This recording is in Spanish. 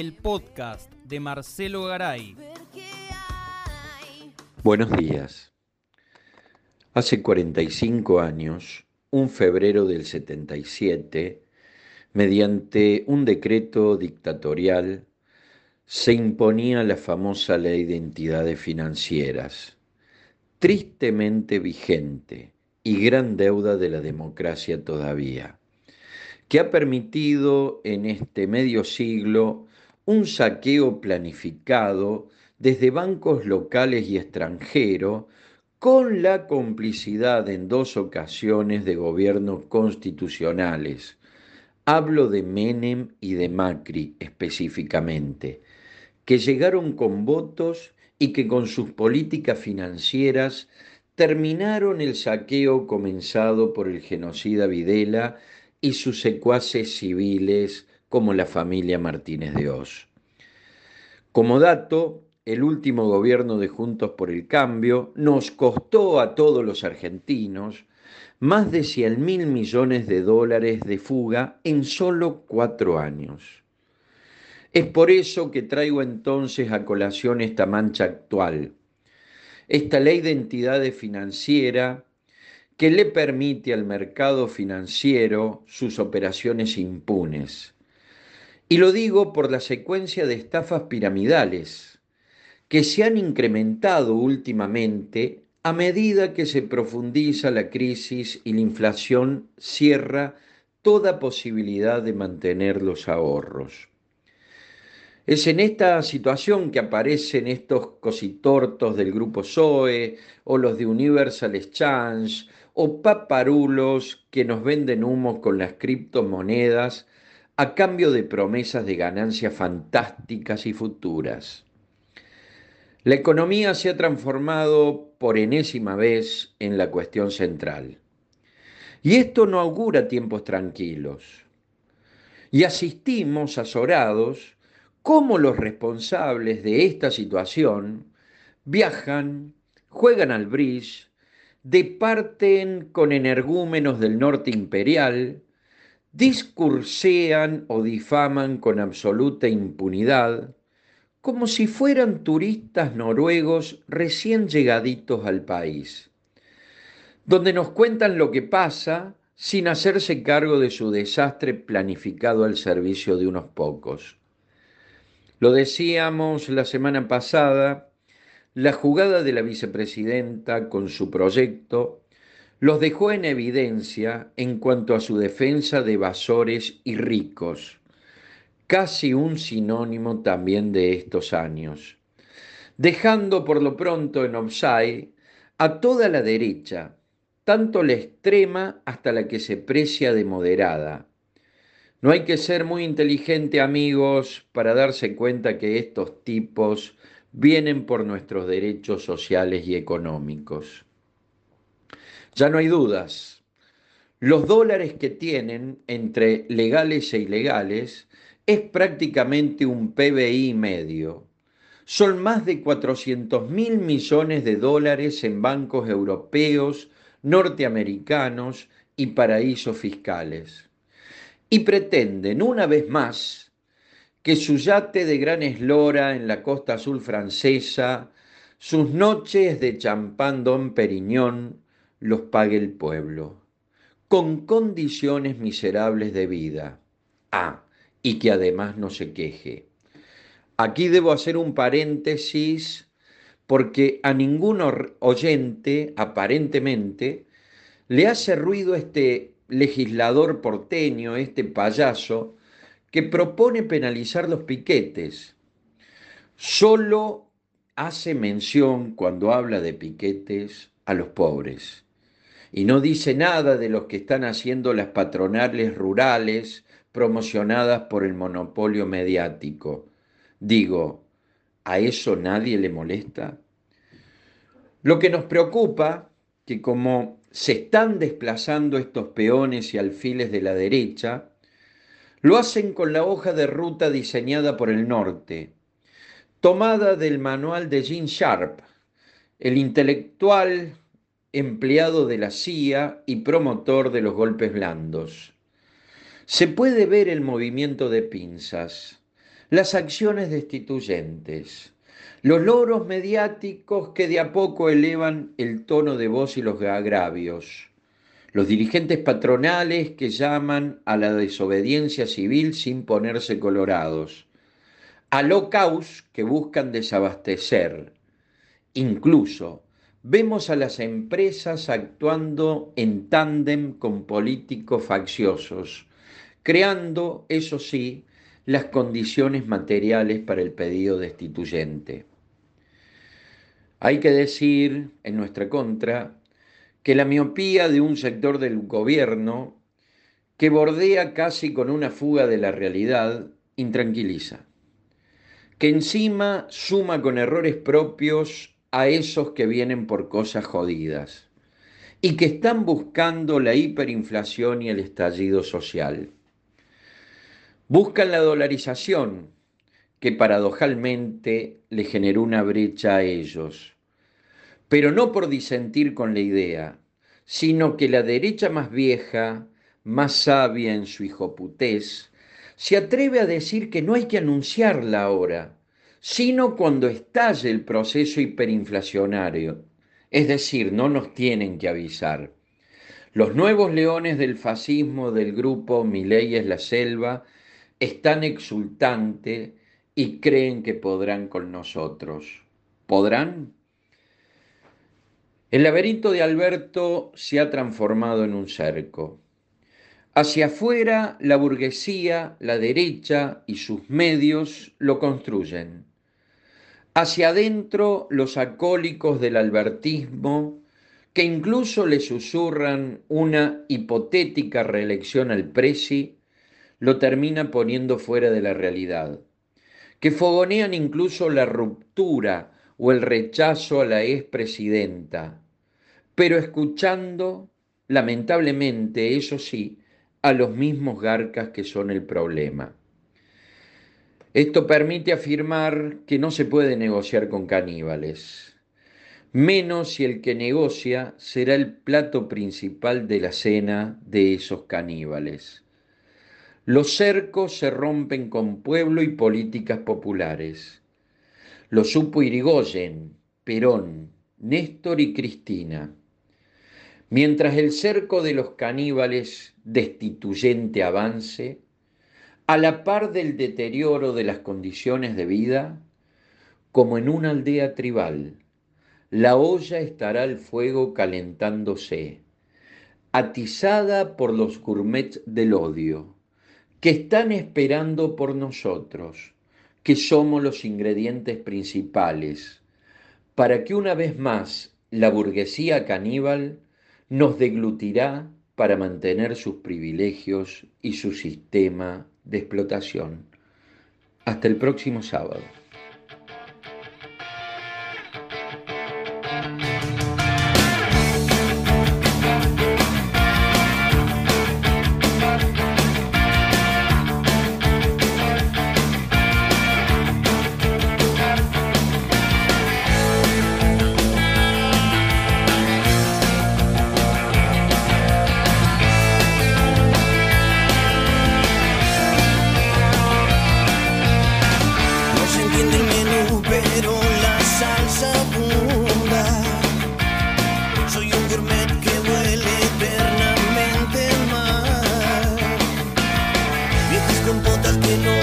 el podcast de Marcelo Garay. Buenos días. Hace 45 años, un febrero del 77, mediante un decreto dictatorial, se imponía la famosa ley de entidades financieras, tristemente vigente y gran deuda de la democracia todavía, que ha permitido en este medio siglo un saqueo planificado desde bancos locales y extranjeros con la complicidad en dos ocasiones de gobiernos constitucionales. Hablo de Menem y de Macri específicamente, que llegaron con votos y que con sus políticas financieras terminaron el saqueo comenzado por el genocida Videla y sus secuaces civiles como la familia Martínez de Oz. Como dato, el último gobierno de Juntos por el Cambio nos costó a todos los argentinos más de 100 mil millones de dólares de fuga en solo cuatro años. Es por eso que traigo entonces a colación esta mancha actual esta ley de entidades financiera que le permite al mercado financiero sus operaciones impunes. Y lo digo por la secuencia de estafas piramidales que se han incrementado últimamente a medida que se profundiza la crisis y la inflación cierra toda posibilidad de mantener los ahorros. Es en esta situación que aparecen estos cositortos del grupo Zoe o los de Universal Exchange o paparulos que nos venden humos con las criptomonedas a cambio de promesas de ganancias fantásticas y futuras. La economía se ha transformado por enésima vez en la cuestión central. Y esto no augura tiempos tranquilos. Y asistimos azorados cómo los responsables de esta situación viajan, juegan al bridge, departen con energúmenos del norte imperial, discursean o difaman con absoluta impunidad, como si fueran turistas noruegos recién llegaditos al país, donde nos cuentan lo que pasa sin hacerse cargo de su desastre planificado al servicio de unos pocos. Lo decíamos la semana pasada, la jugada de la vicepresidenta con su proyecto los dejó en evidencia en cuanto a su defensa de evasores y ricos, casi un sinónimo también de estos años, dejando por lo pronto en offside a toda la derecha, tanto la extrema hasta la que se precia de moderada, no hay que ser muy inteligente, amigos, para darse cuenta que estos tipos vienen por nuestros derechos sociales y económicos. Ya no hay dudas. Los dólares que tienen entre legales e ilegales es prácticamente un PBI medio. Son más de 400 mil millones de dólares en bancos europeos, norteamericanos y paraísos fiscales y pretenden una vez más que su yate de gran eslora en la costa azul francesa, sus noches de champán Don Periñón, los pague el pueblo, con condiciones miserables de vida. Ah, y que además no se queje. Aquí debo hacer un paréntesis porque a ningún oyente, aparentemente, le hace ruido este legislador porteño, este payaso, que propone penalizar los piquetes. Solo hace mención cuando habla de piquetes a los pobres y no dice nada de los que están haciendo las patronales rurales promocionadas por el monopolio mediático. Digo, ¿a eso nadie le molesta? Lo que nos preocupa, que como se están desplazando estos peones y alfiles de la derecha, lo hacen con la hoja de ruta diseñada por el norte, tomada del manual de Gene Sharp, el intelectual empleado de la CIA y promotor de los golpes blandos. Se puede ver el movimiento de pinzas, las acciones destituyentes, los logros mediáticos que de a poco elevan el tono de voz y los agravios, los dirigentes patronales que llaman a la desobediencia civil sin ponerse colorados, a locaus que buscan desabastecer. Incluso vemos a las empresas actuando en tándem con políticos facciosos, creando, eso sí, las condiciones materiales para el pedido destituyente. Hay que decir, en nuestra contra, que la miopía de un sector del gobierno que bordea casi con una fuga de la realidad intranquiliza, que encima suma con errores propios a esos que vienen por cosas jodidas y que están buscando la hiperinflación y el estallido social. Buscan la dolarización, que paradojalmente le generó una brecha a ellos pero no por disentir con la idea, sino que la derecha más vieja, más sabia en su hijoputés, se atreve a decir que no hay que anunciarla ahora, sino cuando estalle el proceso hiperinflacionario. Es decir, no nos tienen que avisar. Los nuevos leones del fascismo del grupo Miley es la selva están exultantes y creen que podrán con nosotros. ¿Podrán? El laberinto de Alberto se ha transformado en un cerco. Hacia afuera, la burguesía, la derecha y sus medios lo construyen. Hacia adentro, los acólicos del albertismo, que incluso le susurran una hipotética reelección al Presi, lo termina poniendo fuera de la realidad. Que fogonean incluso la ruptura o el rechazo a la expresidenta, pero escuchando, lamentablemente, eso sí, a los mismos garcas que son el problema. Esto permite afirmar que no se puede negociar con caníbales, menos si el que negocia será el plato principal de la cena de esos caníbales. Los cercos se rompen con pueblo y políticas populares. Lo supo Irigoyen, Perón, Néstor y Cristina. Mientras el cerco de los caníbales destituyente avance, a la par del deterioro de las condiciones de vida, como en una aldea tribal, la olla estará al fuego calentándose, atizada por los gourmets del odio, que están esperando por nosotros, que somos los ingredientes principales, para que una vez más la burguesía caníbal nos deglutirá para mantener sus privilegios y su sistema de explotación. Hasta el próximo sábado. que no